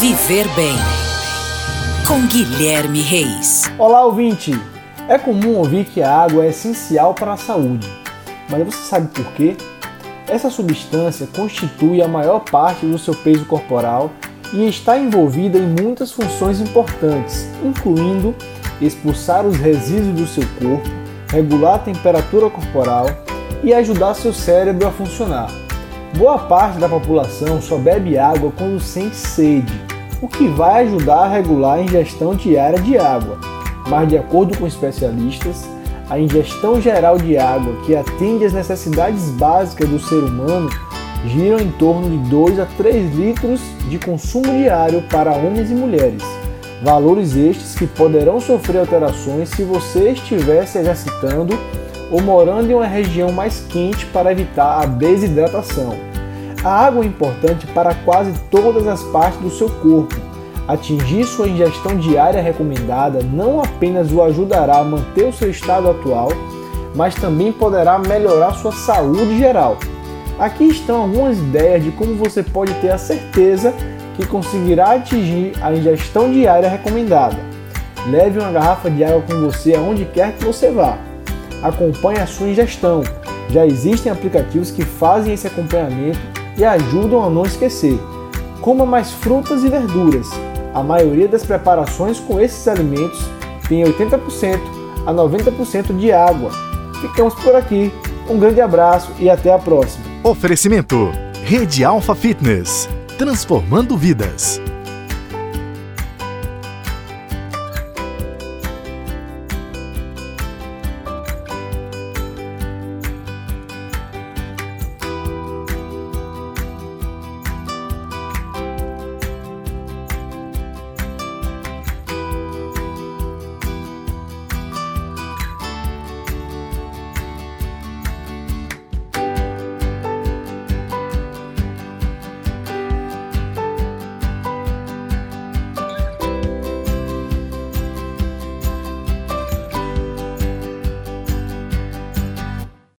Viver Bem com Guilherme Reis. Olá, ouvinte! É comum ouvir que a água é essencial para a saúde, mas você sabe por quê? Essa substância constitui a maior parte do seu peso corporal e está envolvida em muitas funções importantes, incluindo expulsar os resíduos do seu corpo, regular a temperatura corporal e ajudar seu cérebro a funcionar. Boa parte da população só bebe água quando sente sede, o que vai ajudar a regular a ingestão diária de água. Mas, de acordo com especialistas, a ingestão geral de água, que atende às necessidades básicas do ser humano, gira em torno de 2 a 3 litros de consumo diário para homens e mulheres. Valores estes que poderão sofrer alterações se você estiver se exercitando ou morando em uma região mais quente para evitar a desidratação. A água é importante para quase todas as partes do seu corpo. Atingir sua ingestão diária recomendada não apenas o ajudará a manter o seu estado atual, mas também poderá melhorar sua saúde geral. Aqui estão algumas ideias de como você pode ter a certeza que conseguirá atingir a ingestão diária recomendada. Leve uma garrafa de água com você aonde quer que você vá acompanhe a sua ingestão. Já existem aplicativos que fazem esse acompanhamento e ajudam a não esquecer. Coma mais frutas e verduras. A maioria das preparações com esses alimentos tem 80% a 90% de água. Ficamos por aqui. Um grande abraço e até a próxima. Oferecimento: Rede Alfa Fitness transformando vidas.